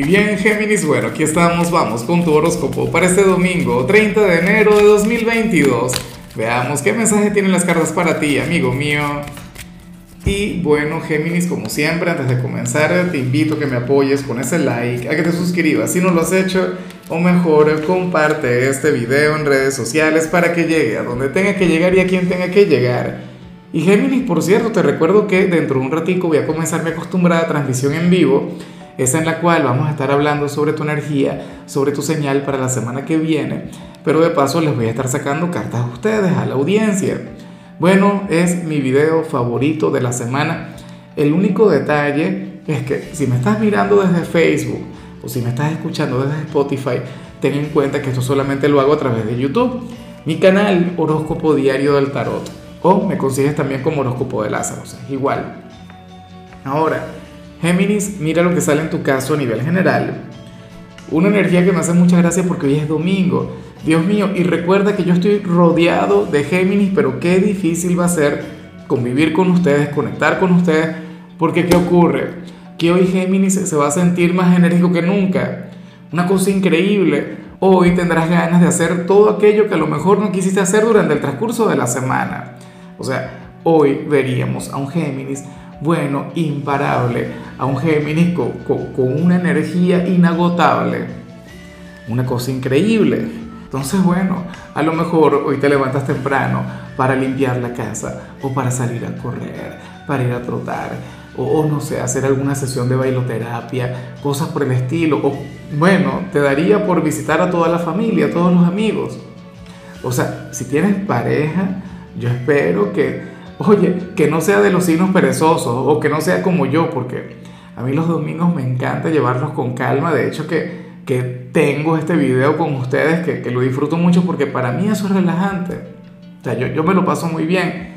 Y bien, Géminis, bueno, aquí estamos, vamos con tu horóscopo para este domingo, 30 de enero de 2022. Veamos qué mensaje tienen las cartas para ti, amigo mío. Y bueno, Géminis, como siempre, antes de comenzar, te invito a que me apoyes con ese like, a que te suscribas si no lo has hecho, o mejor, comparte este video en redes sociales para que llegue a donde tenga que llegar y a quien tenga que llegar. Y Géminis, por cierto, te recuerdo que dentro de un ratico voy a comenzar mi acostumbrada transmisión en vivo esa en la cual vamos a estar hablando sobre tu energía, sobre tu señal para la semana que viene, pero de paso les voy a estar sacando cartas a ustedes, a la audiencia. Bueno, es mi video favorito de la semana. El único detalle es que si me estás mirando desde Facebook o si me estás escuchando desde Spotify, ten en cuenta que esto solamente lo hago a través de YouTube. Mi canal Horóscopo Diario del Tarot. O me consigues también como Horóscopo de Lázaro, igual. Ahora, Géminis, mira lo que sale en tu caso a nivel general. Una energía que me hace mucha gracia porque hoy es domingo. Dios mío, y recuerda que yo estoy rodeado de Géminis, pero qué difícil va a ser convivir con ustedes, conectar con ustedes, porque ¿qué ocurre? Que hoy Géminis se va a sentir más enérgico que nunca. Una cosa increíble. Hoy tendrás ganas de hacer todo aquello que a lo mejor no quisiste hacer durante el transcurso de la semana. O sea, hoy veríamos a un Géminis bueno, imparable, a un Géminis con, una energía inagotable. Una cosa increíble. Entonces, bueno, a lo mejor hoy te levantas temprano para limpiar la casa o para salir a correr, para ir a trotar o, no sé, hacer alguna sesión de bailoterapia, cosas por el estilo. O bueno, te daría por visitar a toda la familia, a todos los amigos. O sea, si tienes pareja, yo espero que Oye, que no sea de los signos perezosos o que no sea como yo, porque a mí los domingos me encanta llevarlos con calma. De hecho, que, que tengo este video con ustedes, que, que, lo disfruto mucho porque para mí eso es relajante. O sea, yo, yo me lo paso muy bien.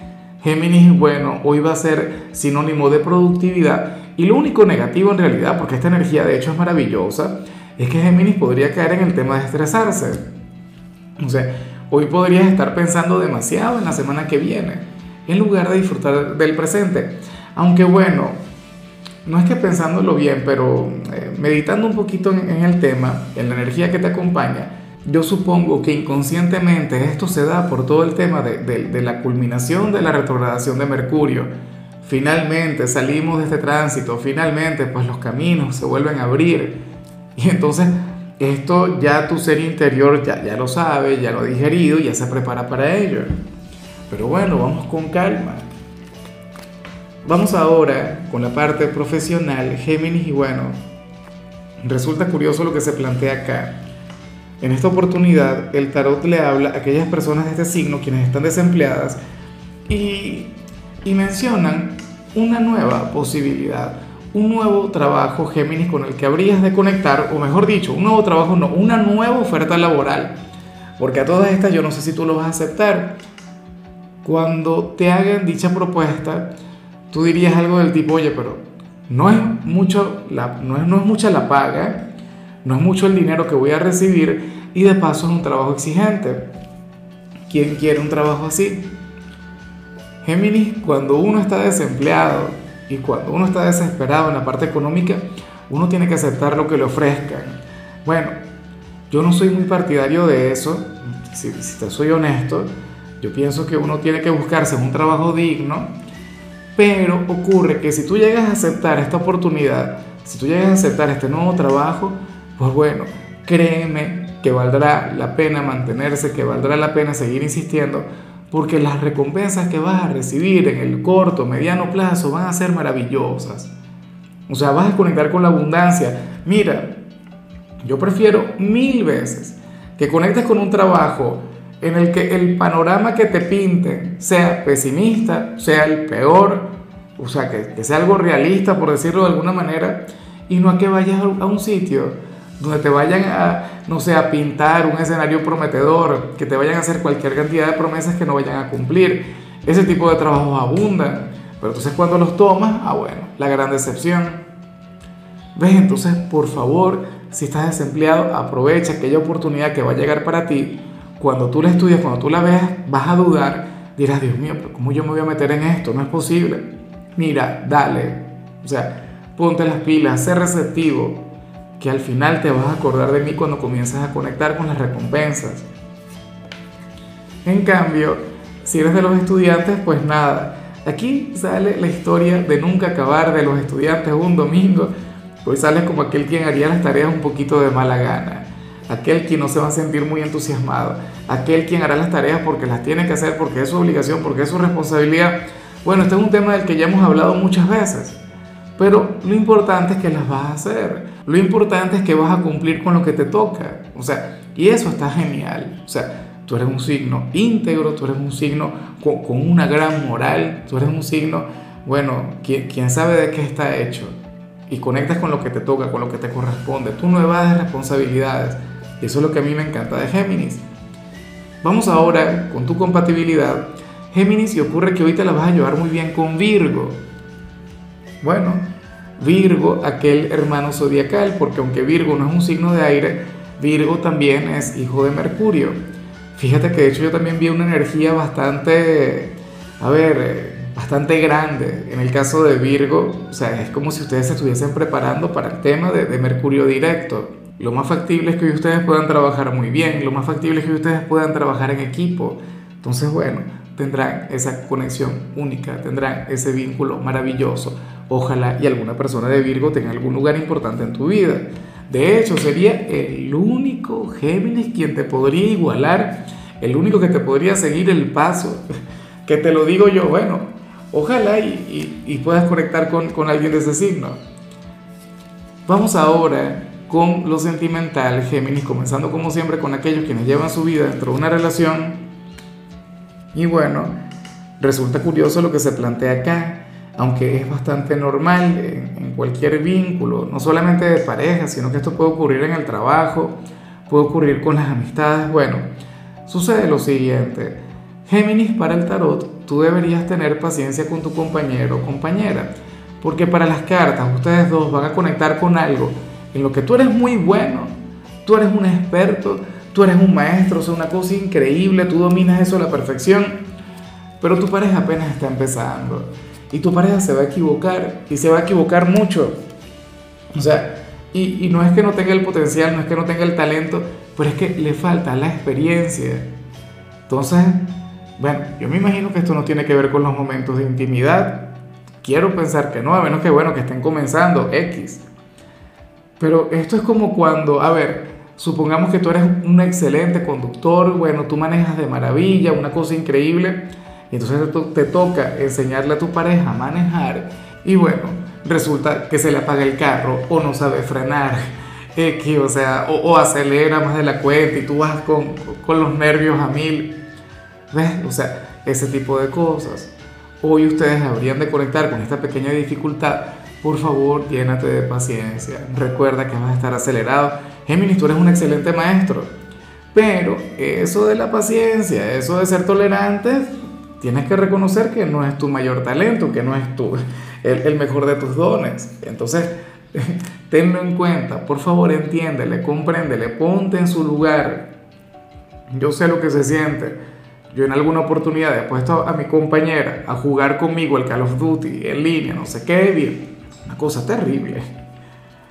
Géminis, bueno, hoy va a ser sinónimo de productividad. Y lo único negativo en realidad, porque esta energía de hecho es maravillosa, es que Géminis podría caer en el tema de estresarse. O sea, hoy podrías estar pensando demasiado en la semana que viene en lugar de disfrutar del presente. Aunque bueno, no es que pensándolo bien, pero eh, meditando un poquito en, el tema, en la energía que te acompaña, yo supongo que inconscientemente esto se da por todo el tema de, la culminación de la retrogradación de Mercurio. Finalmente salimos de este tránsito, finalmente pues los caminos se vuelven a abrir. Y entonces esto ya tu ser interior ya, ya lo sabe, ya lo ha digerido, ya se prepara para ello. Pero bueno, vamos con calma. Vamos ahora con la parte profesional, Géminis, y bueno, resulta curioso lo que se plantea acá. En esta oportunidad, el tarot le habla a aquellas personas de este signo, quienes están desempleadas, y, y mencionan una nueva posibilidad, un nuevo trabajo Géminis con el que habrías de conectar, o mejor dicho, un nuevo trabajo, no, una nueva oferta laboral. Porque a todas estas yo no sé si tú lo vas a aceptar cuando te hagan dicha propuesta, tú dirías algo del tipo, oye, pero no es, mucho la, no es, no es mucha la paga, no es mucho el dinero que voy a recibir y de paso es un trabajo exigente. ¿Quién quiere un trabajo así? Géminis, cuando uno está desempleado y cuando uno está desesperado en la parte económica, uno tiene que aceptar lo que le ofrezcan. Bueno, yo no soy muy partidario de eso, si, si te soy honesto, yo pienso que uno tiene que buscarse un trabajo digno, pero ocurre que si tú llegas a aceptar esta oportunidad, si tú llegas a aceptar este nuevo trabajo, pues bueno, créeme que valdrá la pena mantenerse, que valdrá la pena seguir insistiendo, porque las recompensas que vas a recibir en el corto, mediano plazo van a ser maravillosas. O sea, vas a conectar con la abundancia. Mira, yo prefiero mil veces que conectes con un trabajo en el que el panorama que te pinten sea pesimista, sea el peor, o sea, que, sea algo realista, por decirlo de alguna manera, y no a que vayas a un sitio donde te vayan a, no sé, a pintar un escenario prometedor, que te vayan a hacer cualquier cantidad de promesas que no vayan a cumplir. Ese tipo de trabajos abundan, pero entonces cuando los tomas, ah bueno, la gran decepción. ¿Ves? Entonces, por favor, si estás desempleado, aprovecha aquella oportunidad que va a llegar para ti cuando tú la estudias, cuando tú la veas, vas a dudar, dirás, Dios mío, pero ¿cómo yo me voy a meter en esto? No es posible. Mira, dale. O sea, ponte las pilas, sé receptivo, que al final te vas a acordar de mí cuando comienzas a conectar con las recompensas. En cambio, si eres de los estudiantes, pues nada, aquí sale la historia de nunca acabar de los estudiantes un domingo, pues sales como aquel quien haría las tareas un poquito de mala gana, aquel quien no se va a sentir muy entusiasmado, aquel quien hará las tareas porque las tiene que hacer, porque es su obligación, porque es su responsabilidad. Bueno, este es un tema del que ya hemos hablado muchas veces, pero lo importante es que las vas a hacer, lo importante es que vas a cumplir con lo que te toca, o sea, y eso está genial, o sea, tú eres un signo íntegro, tú eres un signo con, una gran moral, tú eres un signo, bueno, quién sabe de qué está hecho, y conectas con lo que te toca, con lo que te corresponde, tú no evades responsabilidades, eso es lo que a mí me encanta de Géminis. Vamos ahora con tu compatibilidad. Géminis, y ocurre que hoy te la vas a llevar muy bien con Virgo. Bueno, Virgo, aquel hermano zodiacal, porque aunque Virgo no es un signo de aire, Virgo también es hijo de Mercurio. Fíjate que de hecho yo también vi una energía bastante, a ver, eh, bastante grande. En el caso de Virgo, o sea, es como si ustedes se estuviesen preparando para el tema de, de Mercurio directo. Lo más factible es que ustedes puedan trabajar muy bien, lo más factible es que ustedes puedan trabajar en equipo. Entonces, bueno, tendrán esa conexión única, tendrán ese vínculo maravilloso. Ojalá y alguna persona de Virgo tenga algún lugar importante en tu vida. De hecho, sería el único Géminis quien te podría igualar, el único que te podría seguir el paso. Que te lo digo yo, bueno, ojalá y, puedas conectar con, con alguien de ese signo. Vamos ahora con lo sentimental, Géminis, comenzando como siempre con aquellos quienes llevan su vida dentro de una relación. Y bueno, resulta curioso lo que se plantea acá, aunque es bastante normal en, cualquier vínculo, no solamente de pareja, sino que esto puede ocurrir en el trabajo, puede ocurrir con las amistades. Bueno, sucede lo siguiente. Géminis para el tarot, tú deberías tener paciencia con tu compañero o compañera, porque para las cartas ustedes dos van a conectar con algo en lo que tú eres muy bueno, tú eres un experto, tú eres un maestro, es una cosa increíble, tú dominas eso a la perfección, pero tu pareja apenas está empezando y tu pareja se va a equivocar y se va a equivocar mucho. O sea, y, y no es que no tenga el potencial, no es que no tenga el talento, pero es que le falta la experiencia. Entonces, bueno, yo me imagino que esto no tiene que ver con los momentos de intimidad. Quiero pensar que no, a menos que bueno, que estén comenzando X. Pero esto es como cuando, a ver, supongamos que tú eres un excelente conductor, bueno, tú manejas de maravilla, una cosa increíble, y entonces te, toca enseñarle a tu pareja a manejar, y bueno, resulta que se le apaga el carro o no sabe frenar, X, o sea, o, acelera más de la cuenta y tú vas con, con los nervios a mil. ¿Ves? O sea, ese tipo de cosas. Hoy ustedes habrían de conectar con esta pequeña dificultad por favor, llénate de paciencia. Recuerda que vas a estar acelerado. Géminis, tú eres un excelente maestro. Pero eso de la paciencia, eso de ser tolerante, tienes que reconocer que no es tu mayor talento, que no es tu, el, mejor de tus dones. Entonces, tenlo en cuenta. Por favor, entiéndele, compréndele, ponte en su lugar. Yo sé lo que se siente. Yo en alguna oportunidad he puesto a mi compañera a jugar conmigo el Call of Duty en línea, no sé qué, bien una cosa terrible.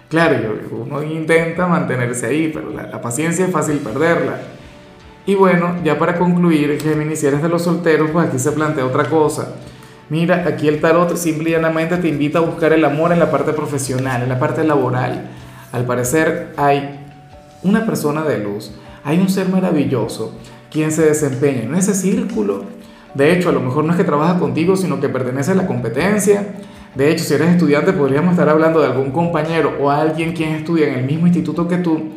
Claro, uno intenta mantenerse ahí, pero la, paciencia es fácil perderla. Y bueno, ya para concluir, Géminis, si eres de los solteros, pues aquí se plantea otra cosa. Mira, aquí el tarot simplemente te invita a buscar el amor en la parte profesional, en la parte laboral. Al parecer hay una persona de luz, hay un ser maravilloso quien se desempeña en ese círculo. De hecho, a lo mejor no es que trabaja contigo, sino que pertenece a la competencia de hecho, si eres estudiante, podríamos estar hablando de algún compañero o alguien quien estudia en el mismo instituto que tú,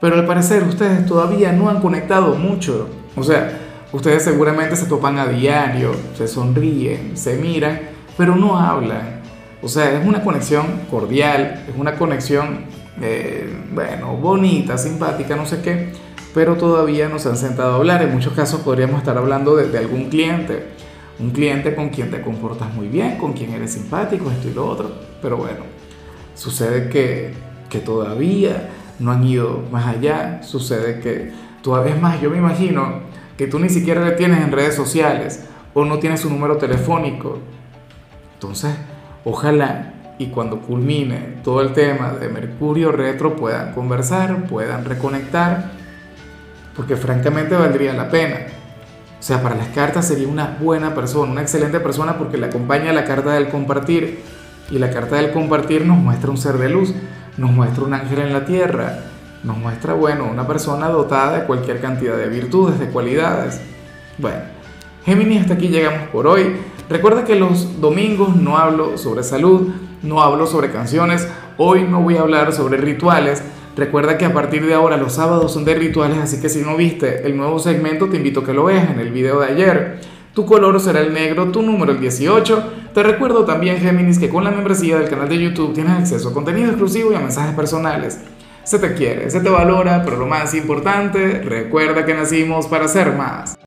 pero al parecer ustedes todavía no han conectado mucho. O sea, ustedes seguramente se topan a diario, se sonríen, se miran, pero no hablan. O sea, es una conexión cordial, es una conexión, eh, bueno, bonita, simpática, no sé qué, pero todavía no se han sentado a hablar. En muchos casos podríamos estar hablando de, de algún cliente un cliente con quien te comportas muy bien, con quien eres simpático, esto y lo otro. Pero bueno, sucede que, que todavía no han ido más allá. Sucede que todavía más, yo me imagino que tú ni siquiera le tienes en redes sociales o no tienes su número telefónico. Entonces, ojalá y cuando culmine todo el tema de Mercurio retro puedan conversar, puedan reconectar, porque francamente valdría la pena. O sea, para las cartas sería una buena persona, una excelente persona porque le acompaña la carta del compartir. Y la carta del compartir nos muestra un ser de luz, nos muestra un ángel en la tierra, nos muestra, bueno, una persona dotada de cualquier cantidad de virtudes, de cualidades. Bueno, Géminis, hasta aquí llegamos por hoy. Recuerda que los domingos no hablo sobre salud, no hablo sobre canciones, hoy no voy a hablar sobre rituales. Recuerda que a partir de ahora los sábados son de rituales, así que si no viste el nuevo segmento te invito a que lo veas en el video de ayer. Tu color será el negro, tu número el 18. Te recuerdo también, Géminis, que con la membresía del canal de YouTube tienes acceso a contenido exclusivo y a mensajes personales. Se te quiere, se te valora, pero lo más importante, recuerda que nacimos para ser más.